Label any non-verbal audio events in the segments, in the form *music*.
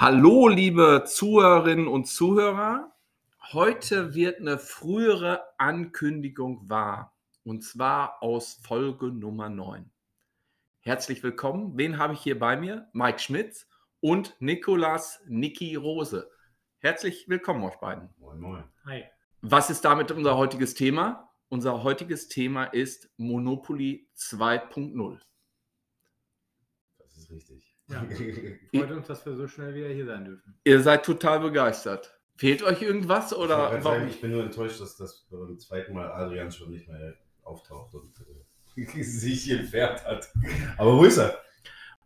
Hallo, liebe Zuhörerinnen und Zuhörer. Heute wird eine frühere Ankündigung wahr, und zwar aus Folge Nummer 9. Herzlich willkommen. Wen habe ich hier bei mir? Mike Schmitz und Nikolas Niki Rose. Herzlich willkommen euch beiden. Moin, moin. Hi. Was ist damit unser heutiges Thema? Unser heutiges Thema ist Monopoly 2.0. Das ist richtig. Ja. *laughs* Freut uns, dass wir so schnell wieder hier sein dürfen. Ihr seid total begeistert. Fehlt euch irgendwas oder ich, sagen, ich bin nur enttäuscht, dass das beim zweiten Mal Adrian schon nicht mehr auftaucht und äh, *laughs* sich entfernt hat. Aber wo ist er?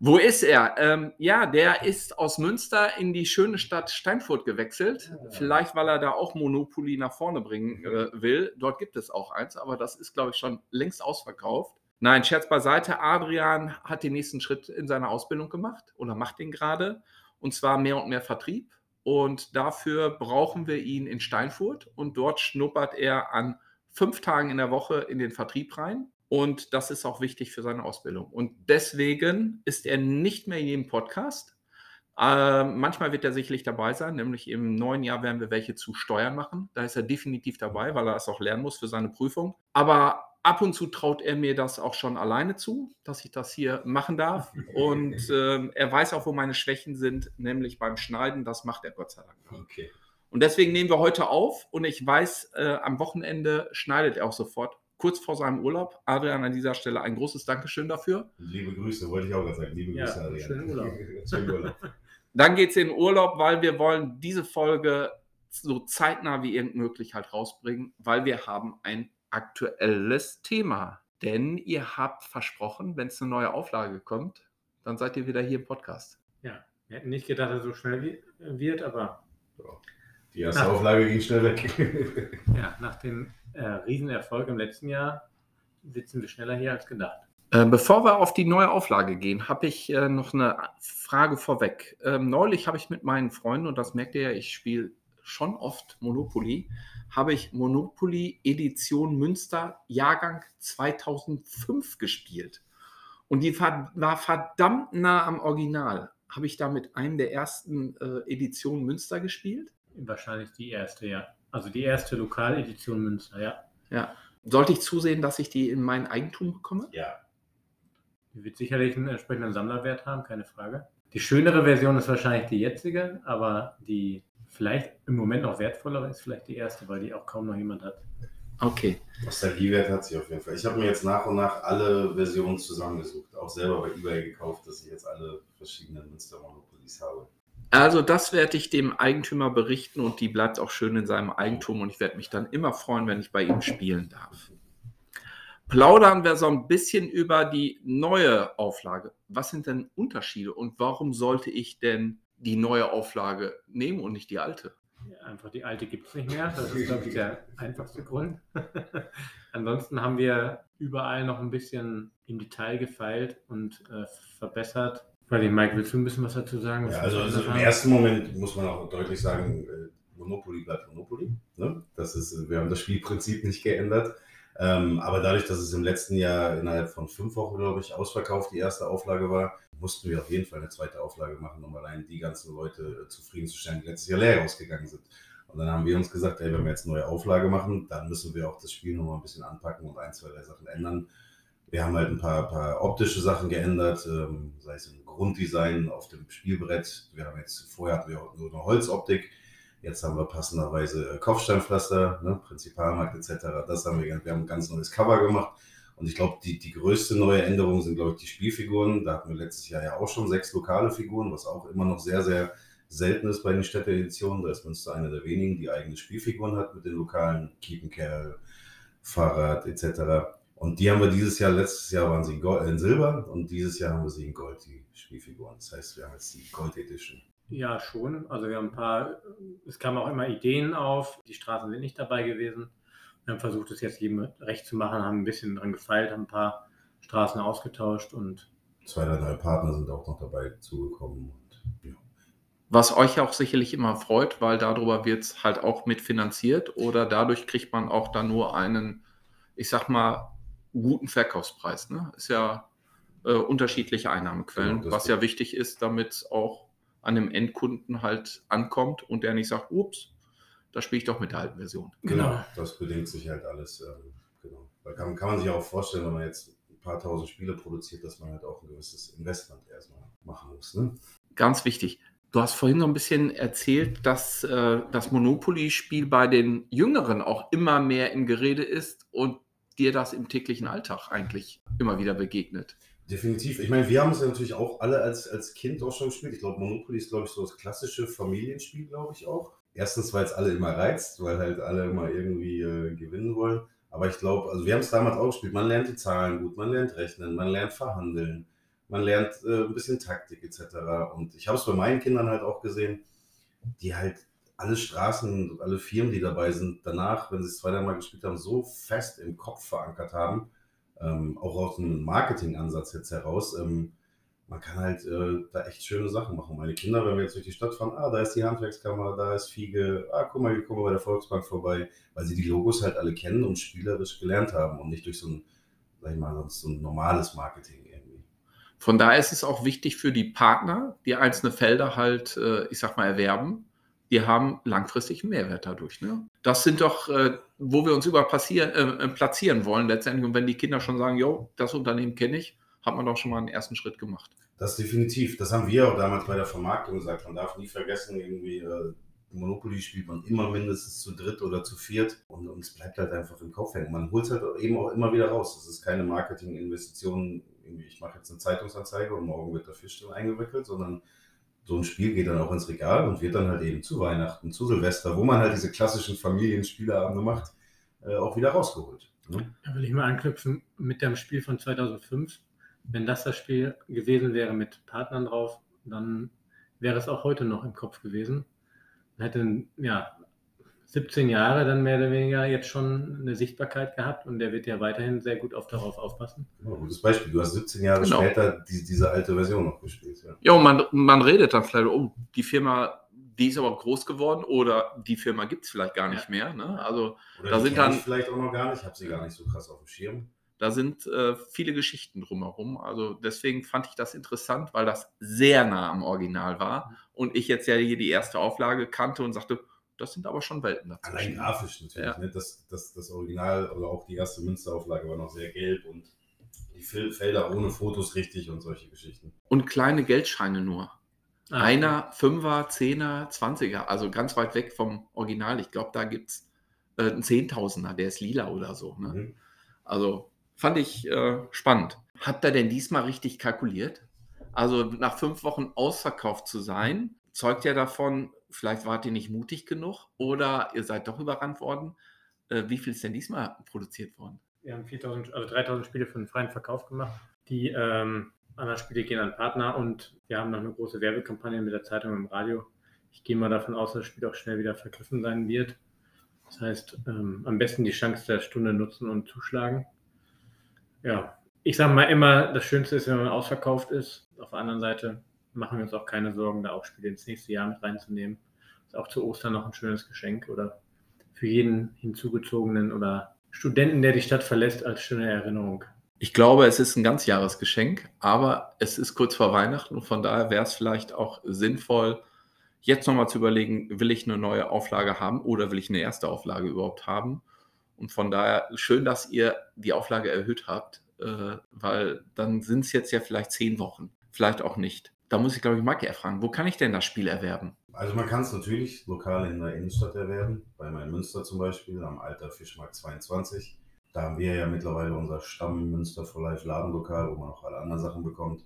Wo ist er? Ähm, ja, der ist aus Münster in die schöne Stadt Steinfurt gewechselt. Ja. Vielleicht, weil er da auch Monopoly nach vorne bringen äh, will. Dort gibt es auch eins, aber das ist, glaube ich, schon längst ausverkauft. Nein, Scherz beiseite. Adrian hat den nächsten Schritt in seiner Ausbildung gemacht oder macht den gerade. Und zwar mehr und mehr Vertrieb. Und dafür brauchen wir ihn in Steinfurt. Und dort schnuppert er an fünf Tagen in der Woche in den Vertrieb rein. Und das ist auch wichtig für seine Ausbildung. Und deswegen ist er nicht mehr in jedem Podcast. Äh, manchmal wird er sicherlich dabei sein, nämlich im neuen Jahr werden wir welche zu Steuern machen. Da ist er definitiv dabei, weil er es auch lernen muss für seine Prüfung. Aber ab und zu traut er mir das auch schon alleine zu, dass ich das hier machen darf. *laughs* Und äh, er weiß auch, wo meine Schwächen sind, nämlich beim Schneiden. Das macht er Gott sei Dank. Okay. Und deswegen nehmen wir heute auf und ich weiß, äh, am Wochenende schneidet er auch sofort, kurz vor seinem Urlaub. Adrian, an dieser Stelle ein großes Dankeschön dafür. Liebe Grüße, wollte ich auch gerade sagen. Liebe Grüße, ja, Adrian. Schönen Urlaub. *laughs* schönen Urlaub. Dann geht es in Urlaub, weil wir wollen diese Folge so zeitnah wie irgend möglich halt rausbringen, weil wir haben ein aktuelles Thema. Denn ihr habt versprochen, wenn es eine neue Auflage kommt, dann seid ihr wieder hier im Podcast. Ja, wir hätten nicht gedacht, dass es so schnell wird, aber. Die erste nach, Auflage ging schnell weg. ja, nach dem äh, Riesenerfolg im letzten Jahr sitzen wir schneller hier als gedacht. Äh, bevor wir auf die neue Auflage gehen, habe ich äh, noch eine Frage vorweg. Ähm, neulich habe ich mit meinen Freunden, und das merkt ihr ja, ich spiele schon oft Monopoly, habe ich Monopoly Edition Münster Jahrgang 2005 gespielt. Und die war verdammt nah am Original. Habe ich da mit einem der ersten äh, Editionen Münster gespielt? Wahrscheinlich die erste, ja. Also die erste Lokaledition Münster, ja. Ja. Sollte ich zusehen, dass ich die in mein Eigentum bekomme? Ja. Die wird sicherlich einen entsprechenden Sammlerwert haben, keine Frage. Die schönere Version ist wahrscheinlich die jetzige, aber die vielleicht im Moment noch wertvoller ist vielleicht die erste, weil die auch kaum noch jemand hat. Okay. Nostalgiewert hat sie auf jeden Fall. Ich habe mir jetzt nach und nach alle Versionen zusammengesucht, auch selber bei eBay gekauft, dass ich jetzt alle verschiedenen Münster Monopolies habe. Also das werde ich dem Eigentümer berichten und die bleibt auch schön in seinem Eigentum und ich werde mich dann immer freuen, wenn ich bei ihm spielen darf. Plaudern wir so ein bisschen über die neue Auflage. Was sind denn Unterschiede und warum sollte ich denn die neue Auflage nehmen und nicht die alte? Einfach die alte gibt es nicht mehr. Das ist, glaube ich, der einfachste Grund. *laughs* Ansonsten haben wir überall noch ein bisschen im Detail gefeilt und äh, verbessert. Weil Mike, willst du ein bisschen was dazu sagen? Ja, also, also im ersten Moment muss man auch deutlich sagen, äh, Monopoly bleibt Monopoly. Ne? Das ist, wir haben das Spielprinzip nicht geändert. Ähm, aber dadurch, dass es im letzten Jahr innerhalb von fünf Wochen, glaube ich, ausverkauft die erste Auflage war, mussten wir auf jeden Fall eine zweite Auflage machen, um allein die ganzen Leute äh, zufriedenzustellen, die letztes Jahr leer ausgegangen sind. Und dann haben wir uns gesagt, ey, wenn wir jetzt eine neue Auflage machen, dann müssen wir auch das Spiel nochmal ein bisschen anpacken und ein, zwei, drei Sachen ändern. Wir haben halt ein paar, paar optische Sachen geändert, ähm, sei es im Grunddesign auf dem Spielbrett. Wir haben jetzt, vorher hatten wir nur eine Holzoptik. Jetzt haben wir passenderweise äh, Kopfsteinpflaster, ne, Prinzipalmarkt etc. Das haben wir, wir haben ein ganz neues Cover gemacht. Und ich glaube, die, die größte neue Änderung sind, glaube ich, die Spielfiguren. Da hatten wir letztes Jahr ja auch schon sechs lokale Figuren, was auch immer noch sehr, sehr selten ist bei den Städteeditionen. Da ist Münster eine der wenigen, die eigene Spielfiguren hat mit den lokalen Kiepenkerl, Fahrrad etc. Und die haben wir dieses Jahr, letztes Jahr waren sie in, Gold, in Silber und dieses Jahr haben wir sie in Gold, die Spielfiguren. Das heißt, wir haben jetzt die Gold Edition. Ja, schon. Also wir haben ein paar, es kamen auch immer Ideen auf. Die Straßen sind nicht dabei gewesen. Wir haben versucht, es jetzt jedem recht zu machen, haben ein bisschen dran gefeilt, haben ein paar Straßen ausgetauscht und. Zwei oder drei Partner sind auch noch dabei zugekommen. Und, ja. Was euch auch sicherlich immer freut, weil darüber wird es halt auch mitfinanziert oder dadurch kriegt man auch dann nur einen, ich sag mal, guten Verkaufspreis. Ne? Ist ja äh, unterschiedliche Einnahmequellen, Genau, was ja wichtig ist, damit es auch an dem Endkunden halt ankommt und der nicht sagt, ups, da spiele ich doch mit der alten Version. Genau. Das bedingt sich halt alles. Ähm, genau. Weil kann, kann man sich auch vorstellen, wenn man jetzt ein paar tausend Spiele produziert, dass man halt auch ein gewisses Investment erstmal machen muss. Ne? Ganz wichtig. Du hast vorhin so ein bisschen erzählt, dass äh, das Monopoly-Spiel bei den Jüngeren auch immer mehr im Gerede ist und dir das im täglichen Alltag eigentlich immer wieder begegnet. Definitiv. Ich meine, wir haben es ja natürlich auch alle als, als Kind auch schon gespielt. Ich glaube, Monopoly ist, glaube ich, so das klassische Familienspiel, glaube ich auch. Erstens, weil es alle immer reizt, weil halt alle immer irgendwie äh, gewinnen wollen. Aber ich glaube, also wir haben es damals auch gespielt. Man lernt die Zahlen gut, man lernt rechnen, man lernt verhandeln, man lernt äh, ein bisschen Taktik etc. Und ich habe es bei meinen Kindern halt auch gesehen, die halt alle Straßen und alle Firmen, die dabei sind, danach, wenn sie es zweimal gespielt haben, so fest im Kopf verankert haben, ähm, auch aus einem Marketingansatz jetzt heraus. Ähm, man kann halt äh, da echt schöne Sachen machen. Meine Kinder, wenn wir jetzt durch die Stadt fahren, ah, da ist die Handwerkskammer, da ist Fiege, ah, guck mal, hier kommen wir bei der Volksbank vorbei, weil sie die Logos halt alle kennen und spielerisch gelernt haben und nicht durch so ein, sag ich mal, so ein normales Marketing irgendwie. Von daher ist es auch wichtig für die Partner, die einzelne Felder halt, äh, ich sag mal, erwerben. Die haben langfristig einen Mehrwert dadurch. Ne? Das sind doch, äh, wo wir uns über passieren, äh, platzieren wollen letztendlich. Und wenn die Kinder schon sagen, jo, das Unternehmen kenne ich, hat man doch schon mal einen ersten Schritt gemacht. Das definitiv. Das haben wir auch damals bei der Vermarktung gesagt. Man darf nie vergessen, irgendwie äh, Monopoly spielt man immer mindestens zu dritt oder zu viert und, es bleibt halt einfach im Kopf hängen. Man holt es halt eben auch immer wieder raus. Das ist keine Marketinginvestition, ich mache jetzt eine Zeitungsanzeige und morgen wird der Fisch drin eingewickelt, sondern so ein Spiel geht dann auch ins Regal und wird dann halt eben zu Weihnachten, zu Silvester, wo man halt diese klassischen Familienspieleabende macht, äh, auch wieder rausgeholt. Ne? Da will ich mal anknüpfen mit dem Spiel von 2005. Wenn das das Spiel gewesen wäre mit Partnern drauf, dann wäre es auch heute noch im Kopf gewesen. Man hätte ja 17 Jahre dann mehr oder weniger jetzt schon eine Sichtbarkeit gehabt und der wird ja weiterhin sehr gut auf darauf aufpassen. Genau, gutes Beispiel. Du hast 17 Jahre Genau. später die, diese alte Version noch gespielt. Ja. Ja, und man, man redet dann vielleicht, oh, die Firma, die ist aber groß geworden oder die Firma gibt es vielleicht gar nicht mehr. Ne? Also Oder Da die sind dann- ich vielleicht auch noch gar nicht. Ich habe sie gar nicht so krass auf dem Schirm. da sind äh, viele Geschichten drumherum. Also deswegen fand ich das interessant, weil das sehr nah am Original war und ich jetzt ja hier die erste Auflage kannte und sagte, das sind aber schon Welten Allein dazwischen. grafisch natürlich. Ja. Ne? Das, das, das Original oder auch die erste Münsterauflage war noch sehr gelb und die Fel- Felder ohne Fotos richtig und solche Geschichten. Und kleine Geldscheine nur. Ah, Einer, Fünfer, Zehner, Zwanziger, also ganz weit weg vom Original. Ich glaube, da gibt es äh, einen Zehntausender, der ist lila oder so. Ne? Mhm. Also fand ich äh, spannend. Habt ihr denn diesmal richtig kalkuliert? Also nach fünf Wochen ausverkauft zu sein, zeugt ja davon, vielleicht wart ihr nicht mutig genug oder ihr seid doch überrannt worden. Äh, wie viel ist denn diesmal produziert worden? Wir haben 4000, also 3000 Spiele für den freien Verkauf gemacht. Die ähm, anderen Spiele gehen an Partner und wir haben noch eine große Werbekampagne mit der Zeitung und im Radio. Ich gehe mal davon aus, dass das Spiel auch schnell wieder vergriffen sein wird. Das heißt, ähm, am besten die Chance der Stunde nutzen und zuschlagen. Ja, ich sage mal immer, das Schönste ist, wenn man ausverkauft ist. Auf der anderen Seite machen wir uns auch keine Sorgen, da auch Spiele ins nächste Jahr mit reinzunehmen. Ist auch zu Ostern noch ein schönes Geschenk oder für jeden hinzugezogenen oder Studenten, der die Stadt verlässt, als schöne Erinnerung. Ich glaube, es ist ein Ganzjahresgeschenk, aber es ist kurz vor Weihnachten und von daher wäre es vielleicht auch sinnvoll, jetzt nochmal zu überlegen, will ich eine neue Auflage haben oder will ich eine erste Auflage überhaupt haben? Und von daher schön, dass ihr die Auflage erhöht habt, äh, weil dann sind es jetzt ja vielleicht zehn Wochen, vielleicht auch nicht. Da muss ich, glaube ich, Marke erfragen, wo kann ich denn das Spiel erwerben? Also man kann es natürlich lokal in der Innenstadt erwerben, bei meinem Münster zum Beispiel, am Alter Fischmarkt 22. Da haben wir ja mittlerweile unser Stamm Münster for Life Ladenlokal, wo man auch alle anderen Sachen bekommt.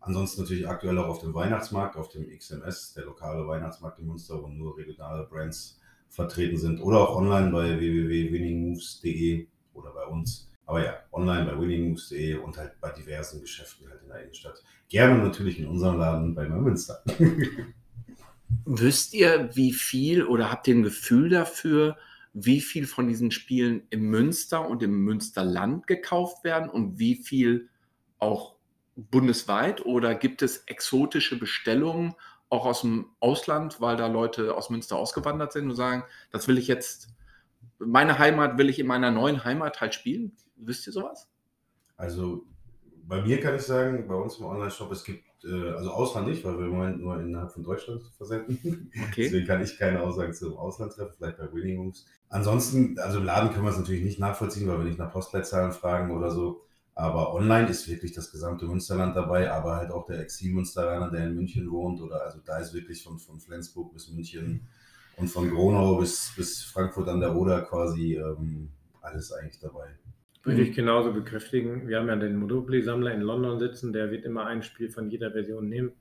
Ansonsten natürlich aktuell auch auf dem Weihnachtsmarkt, auf dem XMS, der lokale Weihnachtsmarkt in Münster, wo nur regionale Brands vertreten sind. Oder auch online bei www.winningmoves.de oder bei uns. Aber ja, online bei winningmoves.de und halt bei diversen Geschäften halt in der Innenstadt. Gerne natürlich in unserem Laden bei Münster. *laughs* Wisst ihr, wie viel oder habt ihr ein Gefühl dafür, wie viel von diesen Spielen im Münster und im Münsterland gekauft werden und wie viel auch bundesweit? Oder gibt es exotische Bestellungen auch aus dem Ausland, weil da Leute aus Münster ausgewandert sind und sagen, das will ich jetzt, meine Heimat will ich in meiner neuen Heimat halt spielen? Wisst ihr sowas? Also bei mir kann ich sagen, bei uns im Online-Shop, es gibt, äh, also Ausland nicht, weil wir im Moment nur innerhalb von Deutschland versenden. Okay. *laughs* Deswegen kann ich keine Aussagen zum Ausland treffen, vielleicht bei Winning Moves. Ansonsten, also im Laden können wir es natürlich nicht nachvollziehen, weil wir nicht nach Postleitzahlen fragen oder so. Aber online ist wirklich das gesamte Münsterland dabei, aber halt auch der Exil-Münsteraner, der in München wohnt. Oder also da ist wirklich von, von Flensburg bis München und von Gronau bis, bis Frankfurt an der Oder quasi ähm, alles eigentlich dabei. Würde ich genauso bekräftigen. Wir haben ja den Monopoly-Sammler in London sitzen, der wird immer ein Spiel von jeder Version nehmen.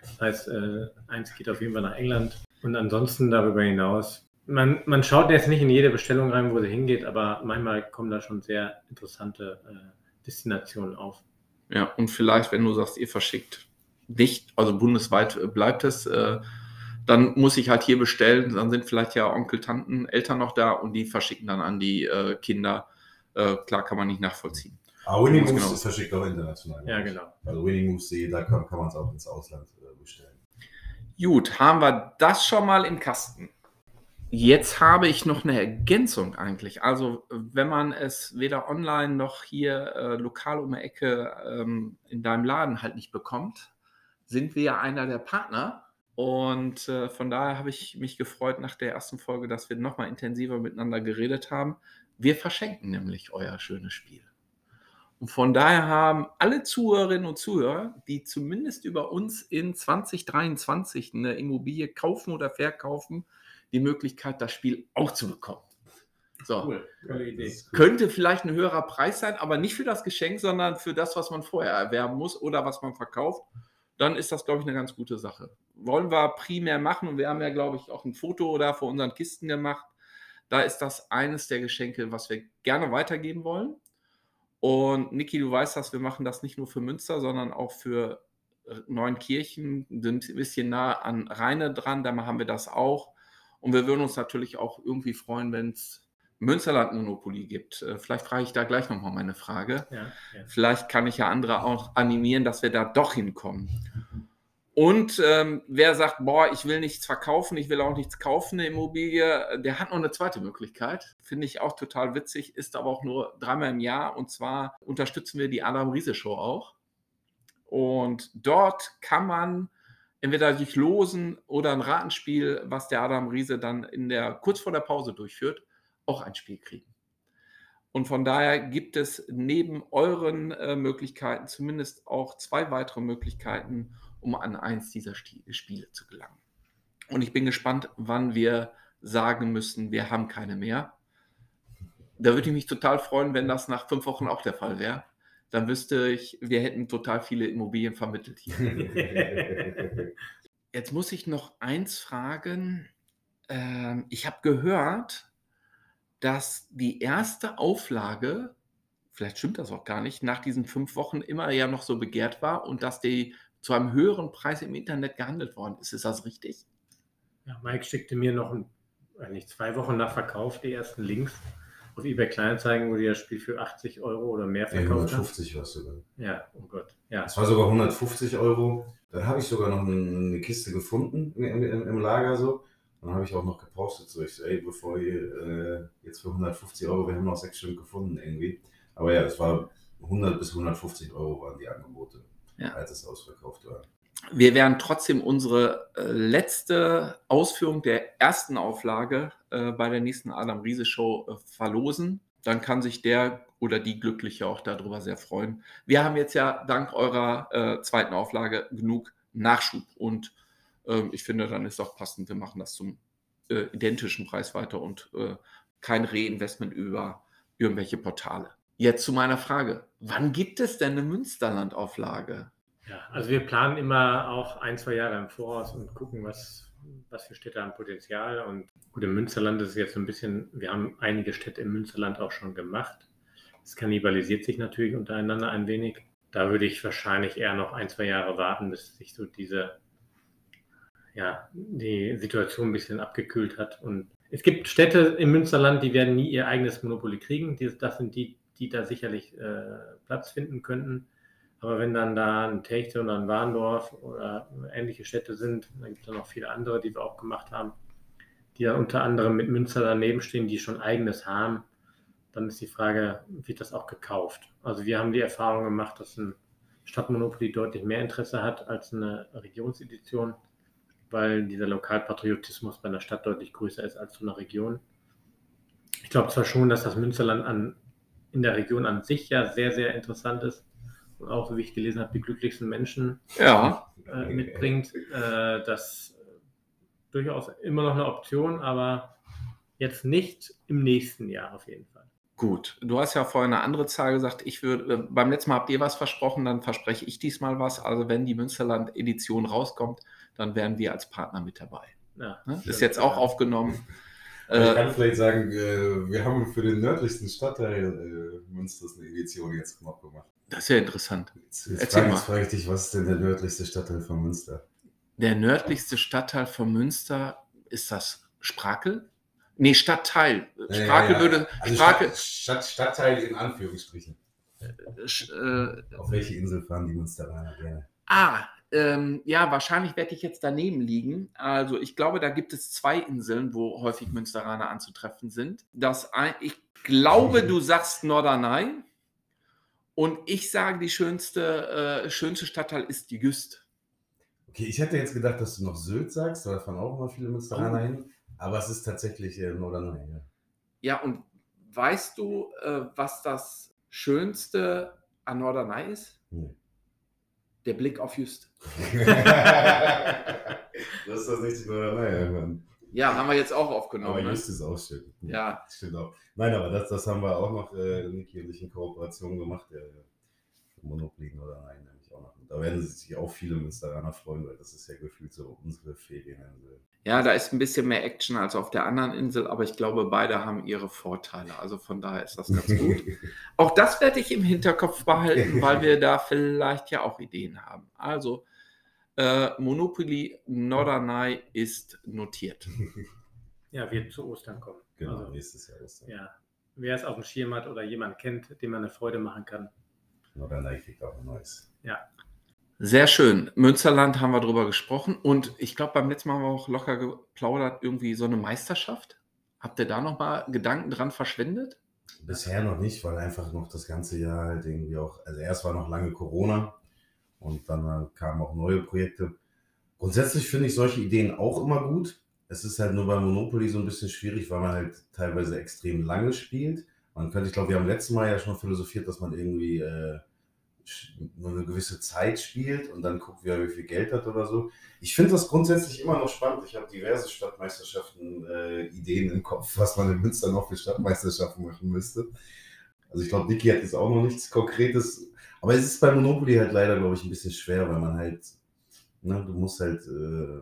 Das heißt, äh, eins geht auf jeden Fall nach England. Und ansonsten darüber hinaus, man, man schaut jetzt nicht in jede Bestellung rein, wo sie hingeht, aber manchmal kommen da schon sehr interessante äh, Destinationen auf. Ja, und vielleicht, wenn du sagst, ihr verschickt nicht, also bundesweit äh, bleibt es, äh, dann muss ich halt hier bestellen. Dann sind vielleicht ja Onkel, Tanten, Eltern noch da und die verschicken dann an die äh, Kinder äh, klar kann man nicht nachvollziehen. Aber Winning Moves genau. ist verschickt auch international. Ja, genau. Also Winning Moves, da kann, kann man es auch ins Ausland äh, bestellen. Gut, haben wir das schon mal im Kasten. Jetzt habe ich noch eine Ergänzung eigentlich. Also, wenn man es weder online noch hier äh, lokal um die Ecke ähm, in deinem Laden halt nicht bekommt, sind wir ja einer der Partner. Und äh, von daher habe ich mich gefreut nach der ersten Folge, dass wir nochmal intensiver miteinander geredet haben. Wir verschenken nämlich euer schönes Spiel. Und von daher haben alle Zuhörerinnen und Zuhörer, die zumindest über uns in 2023 eine Immobilie kaufen oder verkaufen, die Möglichkeit, das Spiel auch zu bekommen. So. Cool, Idee. Könnte vielleicht ein höherer Preis sein, aber nicht für das Geschenk, sondern für das, was man vorher erwerben muss oder was man verkauft. Dann ist das, glaube ich, eine ganz gute Sache. Wollen wir primär machen und wir haben ja, glaube ich, auch ein Foto da vor unseren Kisten gemacht. Da ist das eines der Geschenke, was wir gerne weitergeben wollen. Und Niki, du weißt das, wir machen das nicht nur für Münster, sondern auch für äh, Neunkirchen, sind ein bisschen nah an Rheine dran, da haben wir das auch. Und wir würden uns natürlich auch irgendwie freuen, wenn es Münsterland Monopoly gibt. Äh, Vielleicht frage ich da gleich nochmal meine Frage. Ja, ja. Vielleicht kann ich ja andere auch animieren, dass wir da doch hinkommen. Und ähm, wer sagt, boah, ich will nichts verkaufen, ich will auch nichts kaufen, eine Immobilie, der hat noch eine zweite Möglichkeit. Finde ich auch total witzig, ist aber auch nur dreimal im Jahr. Und zwar unterstützen wir die Adam Riese Show auch. Und dort kann man entweder durch Losen oder ein Ratenspiel, was der Adam Riese dann in der kurz vor der Pause durchführt, auch ein Spiel kriegen. Und von daher gibt es neben euren äh, Möglichkeiten zumindest auch zwei weitere Möglichkeiten, um an eins dieser Spiele zu gelangen. Und ich bin gespannt, wann wir sagen müssen, wir haben keine mehr. Da würde ich mich total freuen, wenn das nach fünf Wochen auch der Fall wäre. Dann wüsste ich, wir hätten total viele Immobilien vermittelt hier. *laughs* Jetzt muss ich noch eins fragen. Ähm, ich habe gehört, dass die erste Auflage, vielleicht stimmt das auch gar nicht, nach diesen fünf Wochen immer ja noch so begehrt war und dass die zu einem höheren Preis im Internet gehandelt worden ist. Ist das richtig? Ja, Mike schickte mir noch ein, nicht zwei Wochen nach Verkauf die ersten Links auf eBay Kleinanzeigen, wo die das Spiel für 80 Euro oder mehr Ja, verkauft haben. 150 was sogar. Ja, oh Gott. Ja, Es war sogar 150 Euro. Dann habe ich sogar noch eine, eine Kiste gefunden im, im, im Lager so. Dann habe ich auch noch gepostet, so ich so, ey, bevor ihr äh, jetzt für 150 Euro, wir haben noch sechs Stück gefunden irgendwie. Aber ja, es war 100 bis 150 Euro waren die Angebote, Ja. als es ausverkauft war. Wir werden trotzdem unsere äh, letzte Ausführung der ersten Auflage äh, bei der nächsten Adam Riese Show äh, verlosen. Dann kann sich der oder die Glückliche auch darüber sehr freuen. Wir haben jetzt ja dank eurer äh, zweiten Auflage genug Nachschub und ähm, ich finde, dann ist auch passend, wir machen das zum äh, identischen Preis weiter und äh, kein Reinvestment über irgendwelche Portale. Jetzt zu meiner Frage. Wann gibt es denn eine Münsterland-Auflage? ja, also wir planen immer auch ein, zwei Jahre im Voraus und gucken, was, was für Städte haben Potenzial. Und gut, im Münsterland ist es jetzt so ein bisschen, wir haben einige Städte im Münsterland auch schon gemacht. Es kannibalisiert sich natürlich untereinander ein wenig. Da würde ich wahrscheinlich eher noch ein, zwei Jahre warten, bis sich so diese, ja, die Situation ein bisschen abgekühlt hat. Und es gibt Städte im Münsterland, die werden nie ihr eigenes Monopoly kriegen. Das sind die, die da sicherlich äh, Platz finden könnten. Aber wenn dann da ein Techte oder ein Warndorf oder ähnliche Städte sind, dann gibt es noch viele andere, die wir auch gemacht haben, die ja unter anderem mit Münster daneben stehen, die schon eigenes haben, dann ist die Frage, wird das auch gekauft? Also wir haben die Erfahrung gemacht, dass ein Stadtmonopoly deutlich mehr Interesse hat als eine Regionsedition, weil dieser Lokalpatriotismus bei einer Stadt deutlich größer ist als so einer Region. Ich glaube zwar schon, dass das Münsterland an, in der Region an sich ja sehr, sehr interessant ist, und auch, wie ich gelesen habe, die glücklichsten Menschen Ja. äh, mitbringt. Äh, das durchaus immer noch eine Option, aber jetzt nicht im nächsten Jahr auf jeden Fall. Gut, du hast ja vorhin eine andere Zahl gesagt. Ich würde, äh, beim letzten Mal habt ihr was versprochen, dann verspreche ich diesmal was. Also wenn die Münsterland-Edition rauskommt, dann werden wir als Partner mit dabei. Ja, Ne? Ist jetzt auch aufgenommen. Ich Äh, kann vielleicht sagen, äh, wir haben für den nördlichsten Stadtteil äh, Münsters eine Edition jetzt noch gemacht. das ist ja interessant. Jetzt, jetzt Erzähl frage mal. jetzt frage ich dich, was ist denn der nördlichste Stadtteil von Münster? Der nördlichste Stadtteil von Münster ist das Sprakel? Nee, Stadtteil. Sprakel Ja, ja, ja. würde. Also Sprakel. Stadt, Stadt, Stadtteil in Anführungsstrichen. Äh, Auf welche Insel fahren die Münsteraner gerne? ah, ähm, ja, wahrscheinlich werde ich jetzt daneben liegen. Also ich glaube, da gibt es zwei Inseln, wo häufig Münsteraner anzutreffen sind. Das ein, ich glaube, du sagst Norderney. Und ich sage, die schönste, äh, schönste Stadtteil ist die Güst. Okay, ich hätte jetzt gedacht, dass du noch Sylt sagst, da fahren auch immer viele Münsteraner Oh. hin. Aber es ist tatsächlich äh, Norderney. Ja. Ja, und weißt du, äh, was das Schönste an Norderney ist? Nee. Der Blick auf Just. *laughs* das ist das nicht ja, Mann. Ja, haben wir jetzt auch Aber aufgenommen. Ne? Just ist auch schön. Ja. Stimmt auch. Nein, aber das, das haben wir auch noch, äh, Niki und ich in Kooperation gemacht. Der, der Monopoly Norderney nämlich auch noch. Da werden sich auch viele Münsteraner freuen, weil das ist ja gefühlt so unsere Ferieninsel. Ja, da ist ein bisschen mehr Action als auf der anderen Insel, aber ich glaube, beide haben ihre Vorteile. Also von daher ist das ganz gut. *laughs* Auch das werde ich im Hinterkopf behalten, *laughs* weil wir da vielleicht ja auch Ideen haben. Also, äh, Monopoly Norderney ist notiert. *laughs* ja, wird zu Ostern kommen. genau, Also, nächstes Jahr ist ja, wer es auf dem Schirm hat oder jemand kennt, dem man eine Freude machen kann. Norderney kriegt auch ein neues. Sehr schön. Münsterland haben wir drüber gesprochen und ich glaube, beim letzten Mal haben wir auch locker geplaudert, irgendwie so eine Meisterschaft. Habt ihr da nochmal Gedanken dran verschwendet? Bisher noch nicht, weil einfach noch das ganze Jahr halt irgendwie auch, also erst war noch lange Corona und dann kamen auch neue Projekte. Grundsätzlich finde ich solche Ideen auch immer gut. Es ist halt nur bei Monopoly so ein bisschen schwierig, weil man halt teilweise extrem lange spielt. Man könnte, ich glaube, wir haben letztes Mal ja schon philosophiert, dass man irgendwie äh, nur eine gewisse Zeit spielt und dann guckt, wer wie viel Geld hat oder so. Ich finde das grundsätzlich immer noch spannend. Ich habe diverse Stadtmeisterschaften, äh, Ideen im Kopf, was man in Münster noch für Stadtmeisterschaften machen müsste. Also ich glaube, Niki hat jetzt auch noch nichts Konkretes. Aber es ist bei Monopoly halt leider, glaube ich, ein bisschen schwer, weil man halt, ne, du musst halt äh,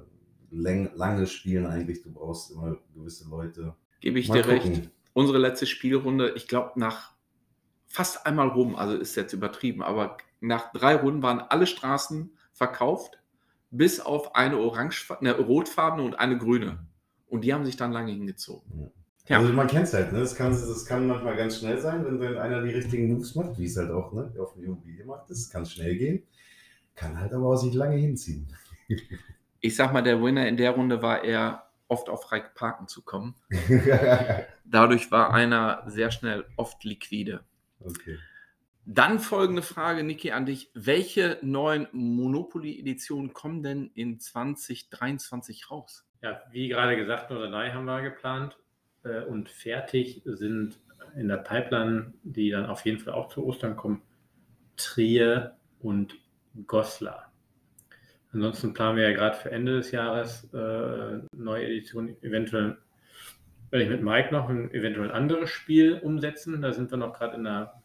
lange spielen eigentlich. Du brauchst immer gewisse Leute. Gebe ich Mal dir recht. gucken. Unsere letzte Spielrunde, ich glaube, nach fast einmal rum, also ist jetzt übertrieben, aber nach drei Runden waren alle Straßen verkauft, bis auf eine orange, eine rotfarbene und eine grüne. Und die haben sich dann lange hingezogen. Ja. Also man kennt es halt, ne? Das kann, das kann manchmal ganz schnell sein, wenn, wenn einer die richtigen Moves macht, wie es halt auch ne, auf der Immobilie macht. Das kann schnell gehen. Kann halt aber auch sich lange hinziehen. *laughs* Ich sag mal, der Winner in der Runde war eher oft auf Reik Parken zu kommen. *laughs* Dadurch war einer sehr schnell oft liquide. Okay. Dann folgende Frage, Niki, an dich. Welche neuen Monopoly-Editionen kommen denn in 2023 raus? Ja, wie gerade gesagt, Norderney haben wir geplant äh, und fertig sind in der Pipeline, die dann auf jeden Fall auch zu Ostern kommen, Trier und Goslar. Ansonsten planen wir ja gerade für Ende des Jahres äh, neue Editionen, eventuell werde ich mit Mike noch ein eventuell anderes Spiel umsetzen. Da sind wir noch gerade in der,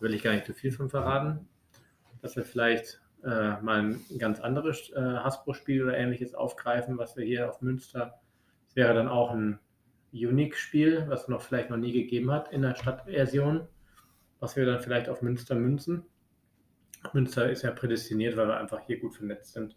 will ich gar nicht zu viel von verraten, dass wir vielleicht äh, mal ein ganz anderes äh, Hasbro-Spiel oder ähnliches aufgreifen, was wir hier auf Münster. Das wäre dann auch ein Unique-Spiel, was noch vielleicht noch nie gegeben hat in der Stadtversion. was wir dann vielleicht auf Münster münzen. Münster ist ja prädestiniert, weil wir einfach hier gut vernetzt sind.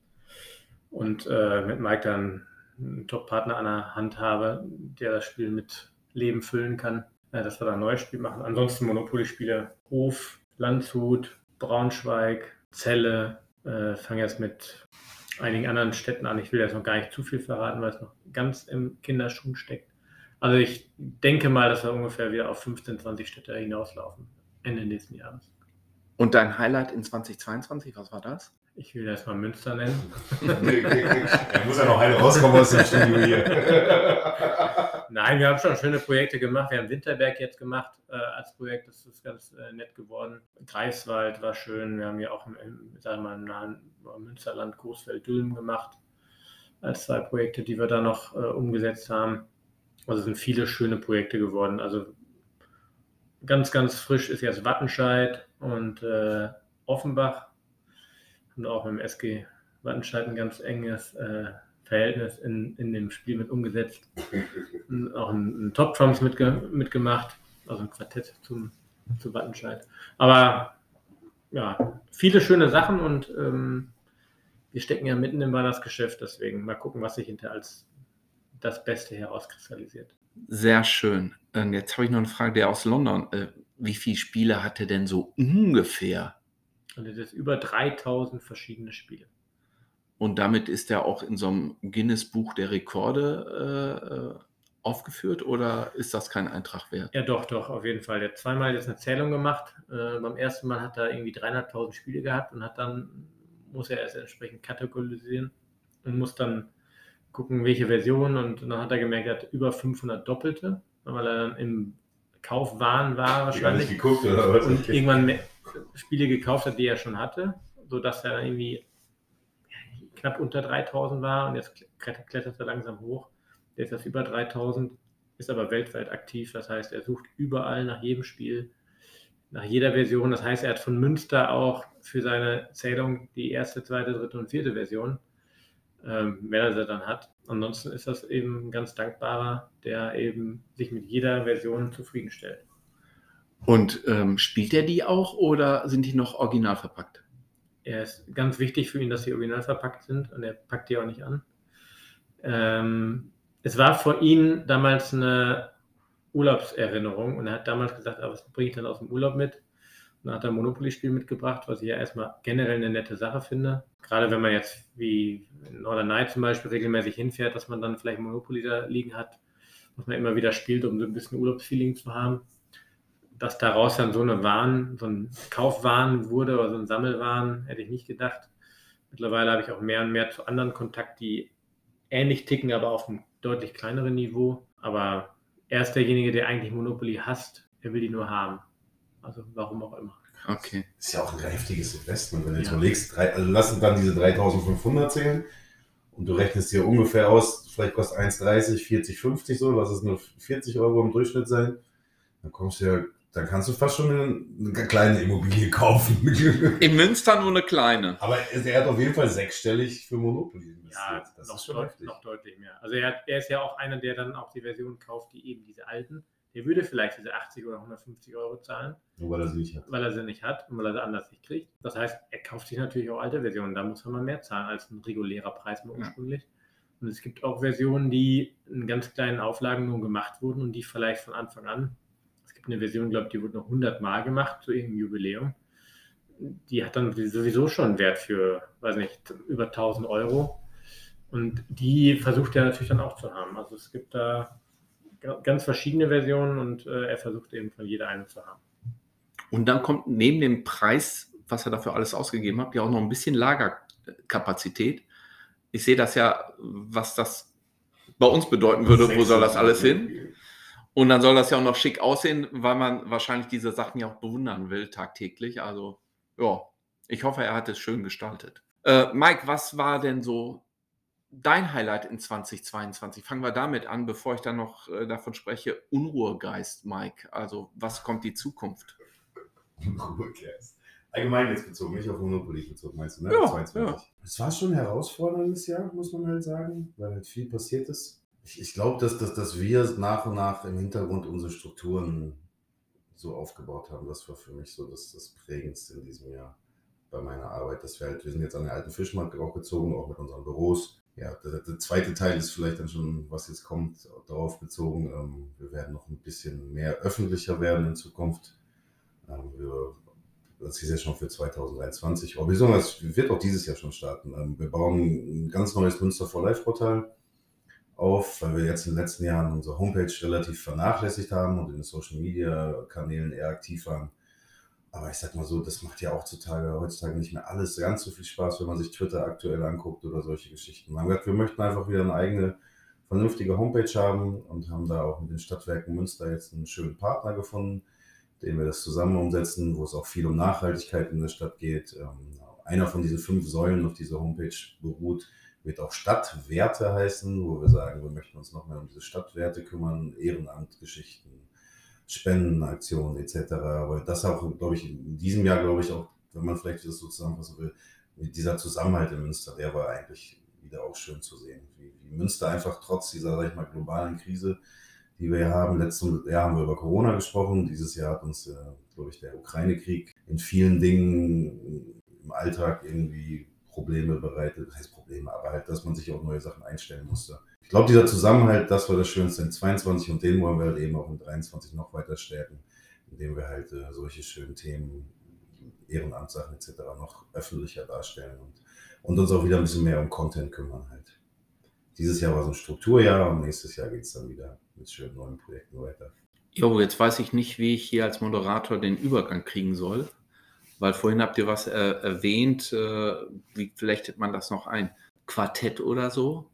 Und äh, mit Mike dann einen Top-Partner an der Hand habe, der das Spiel mit Leben füllen kann, äh, dass wir da ein neues Spiel machen. Ansonsten Monopoly-Spiele Hof, Landshut, Braunschweig, Celle. Äh, fange jetzt mit einigen anderen Städten an. Ich will jetzt noch gar nicht zu viel verraten, weil es noch ganz im Kinderschuh steckt. Also ich denke mal, dass wir ungefähr wieder auf 15, 20 Städte hinauslaufen. Ende nächsten Jahres. Und dein Highlight in 2022, was war das? Ich will das mal Münster nennen. *laughs* da muss ja noch eine rauskommen aus dem Studio hier. *laughs* Nein, wir haben schon schöne Projekte gemacht. Wir haben Winterberg jetzt gemacht äh, als Projekt. Das ist ganz äh, nett geworden. Greifswald war schön. Wir haben ja auch im, im, sagen wir mal, im nahen Münsterland Großfeld-Dülmen gemacht. Als zwei Projekte, die wir da noch äh, umgesetzt haben. Also sind viele schöne Projekte geworden. Also ganz, ganz frisch ist jetzt Wattenscheid und äh, Offenbach. Haben auch mit dem SG Wattenscheid ein ganz enges äh, Verhältnis in, in dem Spiel mit umgesetzt. auch ein, ein Top Trumps mitge mitgemacht, also ein Quartett zum, zu Wattenscheid. Aber ja, viele schöne Sachen und ähm, wir stecken ja mitten im Weihnachtsgeschäft, deswegen mal gucken, was sich hinterher als das Beste herauskristallisiert. Sehr schön. Und jetzt habe ich noch eine Frage, der aus London. Äh, wie viele Spiele hat er denn so ungefähr? Und das ist über 3000 verschiedene Spiele. Und damit ist er auch in so einem Guinness-Buch der Rekorde äh, aufgeführt oder ist das kein Eintrag wert? Ja, doch, doch, auf jeden Fall. Er hat zweimal jetzt eine Zählung gemacht. Äh, beim ersten Mal hat er irgendwie 300.000 Spiele gehabt und hat dann, muss er erst entsprechend kategorisieren und muss dann gucken, welche Version. Und dann hat er gemerkt, er hat über 500 Doppelte, weil er dann im Kaufwahn war wahrscheinlich. Geguckt, oder was? Und irgendwann Spiele gekauft hat, die er schon hatte, sodass er dann irgendwie knapp unter 3000 war und jetzt klettert er langsam hoch. Der ist jetzt über 3000, ist aber weltweit aktiv. Das heißt, er sucht überall nach jedem Spiel, nach jeder Version. Das heißt, er hat von Münster auch für seine Zählung die erste, zweite, dritte und vierte Version, ähm, wenn er sie dann hat. Ansonsten ist das eben ein ganz dankbarer, der eben sich mit jeder Version zufriedenstellt. Und ähm, spielt er die auch oder sind die noch original verpackt? Er ist ganz wichtig für ihn, dass sie original verpackt sind und er packt die auch nicht an. Ähm, es war für ihn damals eine Urlaubserinnerung und er hat damals gesagt, ah, was bringe ich dann aus dem Urlaub mit? Und hat ein Monopoly-Spiel mitgebracht, was ich ja erstmal generell eine nette Sache finde. Gerade wenn man jetzt wie in Northern Night zum Beispiel regelmäßig hinfährt, dass man dann vielleicht Monopoly da liegen hat, was man immer wieder spielt, um so ein bisschen Urlaubsfeeling zu haben dass daraus dann so eine Waren, so ein Kaufwahn wurde oder so ein Sammelwahn, hätte ich nicht gedacht. Mittlerweile habe ich auch mehr und mehr zu anderen Kontakt, die ähnlich ticken, aber auf einem deutlich kleineren Niveau. Aber er ist derjenige, der eigentlich Monopoly hasst. Er will die nur haben. Also warum auch immer. Okay. Ist ja auch ein heftiges Investment, wenn du jetzt ja. überlegst, drei, also lass dann diese 3500 zählen und du rechnest dir ungefähr aus, vielleicht kostet 1,30, 40, 50 so, lass es nur 40 Euro im Durchschnitt sein. Dann kommst du ja dann kannst du fast schon eine, eine kleine Immobilie kaufen. *laughs* In Münster nur eine kleine. Aber er hat auf jeden Fall sechsstellig für Monopoly investiert. Ja, das noch, ist schon deut noch deutlich mehr. Also er, hat, er, ist ja auch einer, der dann auch die Version kauft, die eben diese alten. Der würde vielleicht diese 80 oder 150 Euro zahlen. Nur weil er sie nicht hat. Weil er sie nicht hat und weil er sie anders nicht kriegt. Das heißt, er kauft sich natürlich auch alte Versionen. Da muss man mehr zahlen als ein regulärer Preis mal ursprünglich. Ja. Und es gibt auch Versionen, die in ganz kleinen Auflagen nur gemacht wurden und die vielleicht von Anfang an eine Version, glaube ich, die wurde noch 100 Mal gemacht zu irgendeinem Jubiläum. Die hat dann sowieso schon einen Wert für, weiß nicht, über 1000 Euro. Und die versucht er natürlich dann auch zu haben. Also es gibt da ganz verschiedene Versionen und äh, er versucht eben von jeder eine zu haben. Und dann kommt neben dem Preis, was er dafür alles ausgegeben hat, ja auch noch ein bisschen Lagerkapazität. Ich sehe das ja, was das bei uns bedeuten würde, wo soll das alles hin? Und dann soll das ja auch noch schick aussehen, weil man wahrscheinlich diese Sachen ja auch bewundern will tagtäglich. Also ja, ich hoffe, er hat es schön gestaltet. Äh, Mike, was war denn so dein Highlight in 2022? Fangen wir damit an, bevor ich dann noch äh, davon spreche. Unruhegeist, Mike. Also was kommt die Zukunft? *laughs* Unruhegeist. Allgemein jetzt bezogen, nicht auf Monopoly bezogen, meinst du, ne? Ja, 22. Ja. Es war schon ein herausforderndes Jahr, muss man halt sagen, weil halt viel passiert ist ich, ich glaube, dass, dass, dass wir nach und nach im Hintergrund unsere Strukturen so aufgebaut haben, das war für mich so das, das Prägendste in diesem Jahr bei meiner Arbeit. Dass wir halt, wir sind jetzt an den alten Fischmarkt auch gezogen, auch mit unseren Büros. Ja, der, der zweite Teil ist vielleicht dann schon, was jetzt kommt, darauf bezogen. Ähm, wir werden noch ein bisschen mehr öffentlicher werden in Zukunft. Ähm, wir, das ist ja schon für 2023. Aber besonders wird auch dieses Jahr schon starten. Ähm, wir bauen ein ganz neues Münster for Life Portal auf, weil wir jetzt in den letzten Jahren unsere Homepage relativ vernachlässigt haben und in den Social Media Kanälen eher aktiv waren. Aber ich sag mal so, das macht ja auch heutzutage, heutzutage nicht mehr alles ganz so viel Spaß, wenn man sich Twitter aktuell anguckt oder solche Geschichten. Wir haben gesagt, wir möchten einfach wieder eine eigene, vernünftige Homepage haben und haben da auch mit den Stadtwerken Münster jetzt einen schönen Partner gefunden, den wir das zusammen umsetzen, wo es auch viel um Nachhaltigkeit in der Stadt geht. Ähm, einer von diesen fünf Säulen auf dieser Homepage beruht, wird auch Stadtwerte heißen, wo wir sagen, wir möchten uns noch mehr um diese Stadtwerte kümmern, Ehrenamtgeschichten, Spendenaktionen etc. Aber das auch, glaube ich, in diesem Jahr, glaube ich, auch, wenn man vielleicht das so zusammenfassen will, mit dieser Zusammenhalt in Münster, der war eigentlich wieder auch schön zu sehen. Wie, wie Münster einfach trotz dieser, sag ich mal, globalen Krise, die wir hier haben, letztes Jahr haben wir über Corona gesprochen, dieses Jahr hat uns, äh, glaube ich, der Ukraine-Krieg in vielen Dingen im Alltag irgendwie Probleme bereitet. Das heißt Probleme, aber halt, dass man sich auf neue Sachen einstellen musste. Ich glaube, dieser Zusammenhalt, das war das Schönste in 22 und den wollen wir halt eben auch in 23 noch weiter stärken, indem wir halt äh, solche schönen Themen, Ehrenamtssachen etc. noch öffentlicher darstellen und, und uns auch wieder ein bisschen mehr um Content kümmern halt. Dieses Jahr war so ein Strukturjahr und nächstes Jahr geht es dann wieder mit schönen neuen Projekten weiter. Jo, jetzt weiß ich nicht, wie ich hier als Moderator den Übergang kriegen soll. Weil vorhin habt ihr was äh, erwähnt, äh, wie flechtet man das noch ein? Quartett oder so.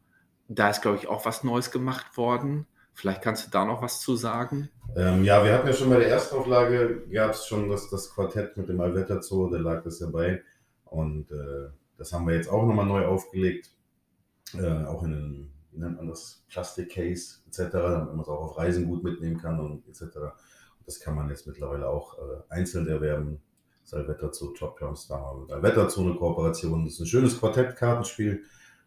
Da ist, glaube ich, auch was Neues gemacht worden. Vielleicht kannst du da noch was zu sagen. Ähm, ja, wir hatten ja schon bei der Erstauflage, gab es schon das, das Quartett mit dem Alvetta Zoo, da lag das dabei. Und äh, das haben wir jetzt auch nochmal neu aufgelegt. Äh, auch in einem, wie nennt man das, Plastik-Case etc., damit man es auch auf Reisen gut mitnehmen kann und etc. Das kann man jetzt mittlerweile auch äh, einzeln erwerben. Salvetta zu Top Jumps, da haben wir mit Salvetta zu eine Kooperation. Das ist ein schönes Quartett-Kartenspiel,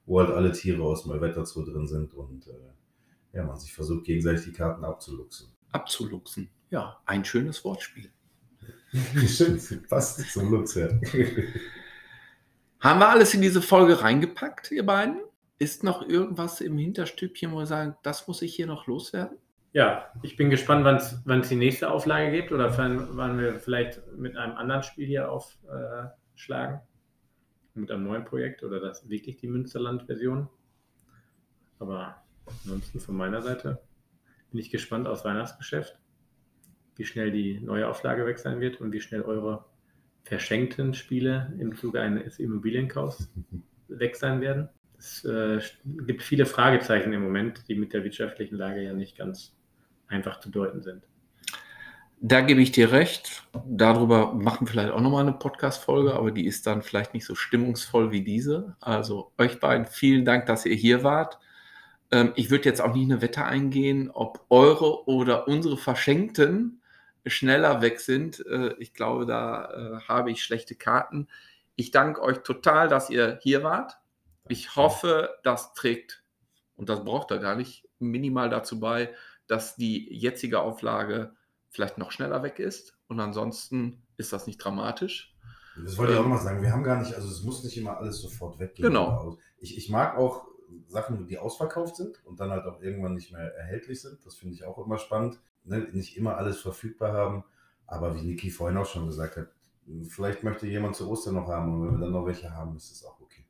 wo halt alle Tiere aus Malvetta zu drin sind und äh, ja, man sich versucht gegenseitig die Karten abzuluxen. Abzuluxen, ja, ein schönes Wortspiel. *laughs* Stimmt, passt zum Lux, ja. *laughs* Haben wir alles in diese Folge reingepackt, ihr beiden? Ist noch irgendwas im Hinterstübchen, wo wir sagen, das muss ich hier noch loswerden? Ja, ich bin gespannt, wann es die nächste Auflage gibt oder wann wir vielleicht mit einem anderen Spiel hier aufschlagen. Mit einem neuen Projekt oder das wirklich die Münsterland-Version. Aber ansonsten von meiner Seite bin ich gespannt aufs Weihnachtsgeschäft, wie schnell die neue Auflage weg sein wird und wie schnell eure verschenkten Spiele im Zuge eines Immobilienkaufs weg sein werden. Es äh, gibt viele Fragezeichen im Moment, die mit der wirtschaftlichen Lage ja nicht ganz einfach zu deuten sind. Da gebe ich dir recht. Darüber machen wir vielleicht auch nochmal eine Podcast-Folge, aber die ist dann vielleicht nicht so stimmungsvoll wie diese. Also euch beiden vielen Dank, dass ihr hier wart. Ähm, ich würde jetzt auch nicht eine Wette eingehen, ob eure oder unsere Verschenkten schneller weg sind. Äh, ich glaube, da äh, habe ich schlechte Karten. Ich danke euch total, dass ihr hier wart. Ich hoffe, das trägt, und das braucht er gar nicht, minimal dazu bei, dass die jetzige Auflage vielleicht noch schneller weg ist. Und ansonsten ist das nicht dramatisch. Das wollte ich auch nochmal sagen. Wir haben gar nicht, also es muss nicht immer alles sofort weggehen. Genau. Ich, ich mag auch Sachen, die ausverkauft sind und dann halt auch irgendwann nicht mehr erhältlich sind. Das finde ich auch immer spannend. Ne? Nicht immer alles verfügbar haben. Aber wie Niki vorhin auch schon gesagt hat, vielleicht möchte jemand zu Ostern noch haben und wenn wir dann noch welche haben, ist das auch okay.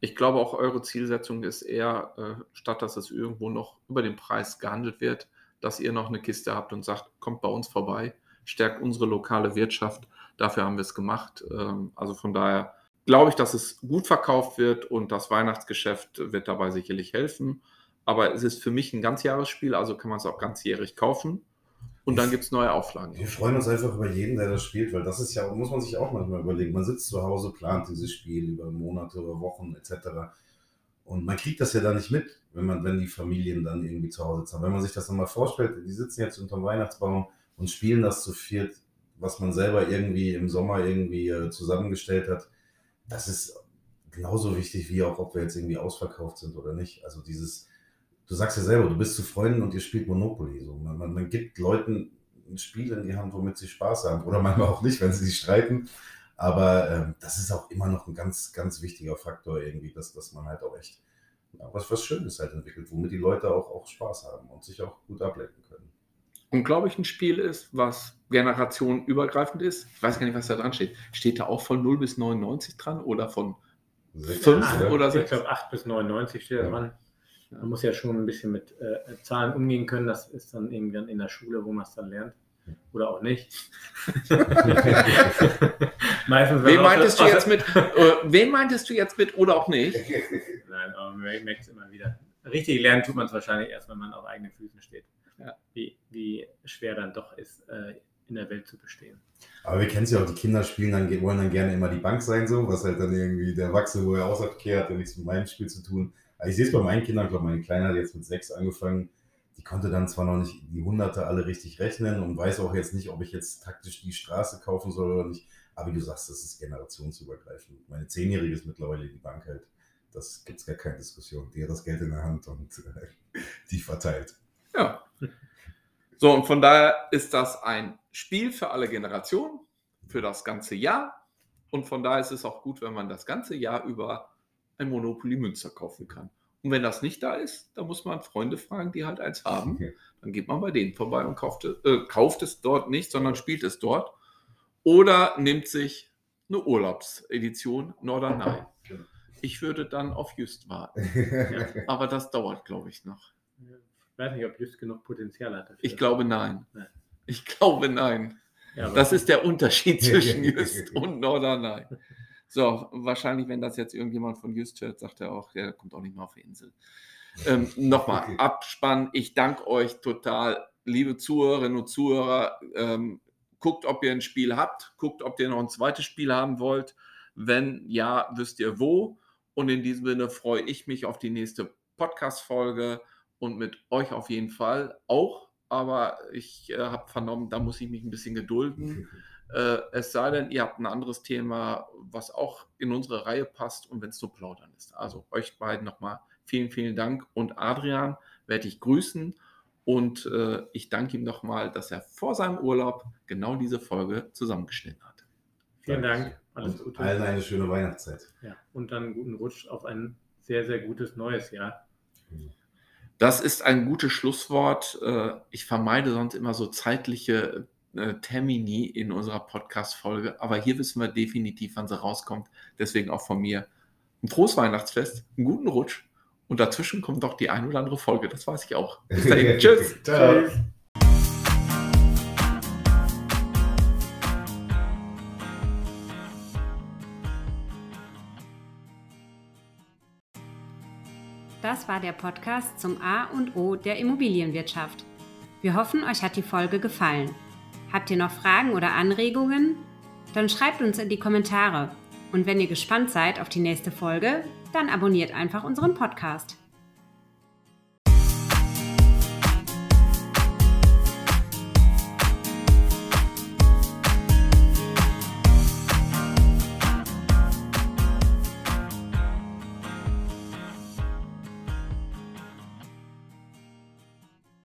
Ich glaube auch, eure Zielsetzung ist eher, äh, statt dass es irgendwo noch über den Preis gehandelt wird, dass ihr noch eine Kiste habt und sagt, kommt bei uns vorbei, stärkt unsere lokale Wirtschaft. Dafür haben wir es gemacht. Ähm, also von daher glaube ich, dass es gut verkauft wird und das Weihnachtsgeschäft wird dabei sicherlich helfen. Aber es ist für mich ein Ganzjahresspiel, also kann man es auch ganzjährig kaufen. Und dann gibt es neue Auflagen. Wir freuen uns einfach über jeden, der das spielt, weil das ist ja, muss man sich auch manchmal überlegen. Man sitzt zu Hause, plant dieses Spiel über Monate, über Wochen etc. Und man kriegt das ja da nicht mit, wenn man, wenn die Familien dann irgendwie zu Hause sitzen. Wenn man sich das nochmal vorstellt, die sitzen jetzt unterm Weihnachtsbaum und spielen das zu viert, was man selber irgendwie im Sommer irgendwie äh, zusammengestellt hat. Das ist genauso wichtig wie auch, ob wir jetzt irgendwie ausverkauft sind oder nicht. Also dieses, du sagst ja selber, du bist zu Freunden und ihr spielt Monopoly. So. Man, man, man gibt Leuten ein Spiel in die Hand, womit sie Spaß haben. Oder manchmal auch nicht, wenn sie sich streiten. Aber ähm, das ist auch immer noch ein ganz, ganz wichtiger Faktor irgendwie, dass, dass man halt auch echt ja, was, was Schönes halt entwickelt, womit die Leute auch, auch Spaß haben und sich auch gut ablenken können. Und glaube ich, ein Spiel ist, was generationenübergreifend ist. Ich weiß gar nicht, was da dran steht. Steht da auch von 0 bis 99 dran oder von 5 oder 6? Ich glaube, 8 bis 99 steht da ja. dran. Man muss ja schon ein bisschen mit äh, Zahlen umgehen können. Das ist dann irgendwann in der Schule, wo man es dann lernt. Oder auch nicht. *laughs* Meistens wen meintest, du jetzt mit, äh, wen meintest du jetzt mit oder auch nicht? *laughs* Nein, aber man merkt es immer wieder. Richtig lernen tut man es wahrscheinlich erst, wenn man auf eigenen Füßen steht. Ja. Wie, wie schwer dann doch ist, äh, in der Welt zu bestehen. Aber wir kennen es ja auch, die Kinder spielen dann, wollen dann gerne immer die Bank sein, so, was halt dann irgendwie der Erwachsene, wo er außerhalb kehrt, hat ja nichts mit meinem Spiel zu tun. Also ich sehe es bei meinen Kindern, ich glaube, meine Kleine hat jetzt mit sechs angefangen, konnte dann zwar noch nicht die Hunderte alle richtig rechnen und weiß auch jetzt nicht, ob ich jetzt taktisch die Straße kaufen soll oder nicht. Aber wie du sagst, das ist generationsübergreifend. Meine Zehnjährige ist mittlerweile die Bank halt. Das gibt es gar keine Diskussion. Die hat das Geld in der Hand und äh, *laughs* die verteilt. Ja. So, und von daher ist das ein Spiel für alle Generationen, für das ganze Jahr. Und von daher ist es auch gut, wenn man das ganze Jahr über ein Monopoly Münster kaufen kann. Und wenn das nicht da ist, dann muss man Freunde fragen, die halt eins haben. Dann geht man bei denen vorbei und kauft, äh, kauft es dort nicht, sondern spielt es dort. Oder nimmt sich eine Urlaubsedition Norderney. Ich würde dann auf Just warten. *laughs* ja, aber das dauert, glaube ich, noch. Ich weiß nicht, ob Just genug Potenzial hat. Dafür. Ich glaube nein. nein. Ich glaube nein. Ja, das ist der Unterschied *laughs* zwischen Just und Norderney. So, wahrscheinlich, wenn das jetzt irgendjemand von Just hört, sagt er auch, der kommt auch nicht mehr auf die Insel. Ähm, Nochmal, okay. Abspann. Ich danke euch total, liebe Zuhörerinnen und Zuhörer. Ähm, guckt, ob ihr ein Spiel habt. Guckt, ob ihr noch ein zweites Spiel haben wollt. Wenn ja, wisst ihr wo. Und in diesem Sinne freue ich mich auf die nächste Podcast-Folge und mit euch auf jeden Fall auch. Aber ich äh, habe vernommen, da muss ich mich ein bisschen gedulden. *laughs* Äh, es sei denn, ihr habt ein anderes Thema, was auch in unsere Reihe passt und wenn es so plaudern ist. Also euch beiden nochmal vielen, vielen Dank und Adrian werde ich grüßen und äh, ich danke ihm nochmal, dass er vor seinem Urlaub genau diese Folge zusammengeschnitten hat. Vielen Dank. Alles Gute. Allen eine schöne Weihnachtszeit. Ja, und dann einen guten Rutsch auf ein sehr, sehr gutes neues Jahr. Das ist ein gutes Schlusswort. Äh, ich vermeide sonst immer so zeitliche äh, Termini in unserer Podcast-Folge, aber hier wissen wir definitiv, wann sie rauskommt. Deswegen auch von mir ein frohes Weihnachtsfest, einen guten Rutsch und dazwischen kommt doch die ein oder andere Folge, das weiß ich auch. Bis dahin, *laughs* tschüss. Tschüss. Das war der Podcast zum A und O der Immobilienwirtschaft. Wir hoffen, euch hat die Folge gefallen. Habt ihr noch Fragen oder Anregungen? Dann schreibt uns in die Kommentare. Und wenn ihr gespannt seid auf die nächste Folge, dann abonniert einfach unseren Podcast.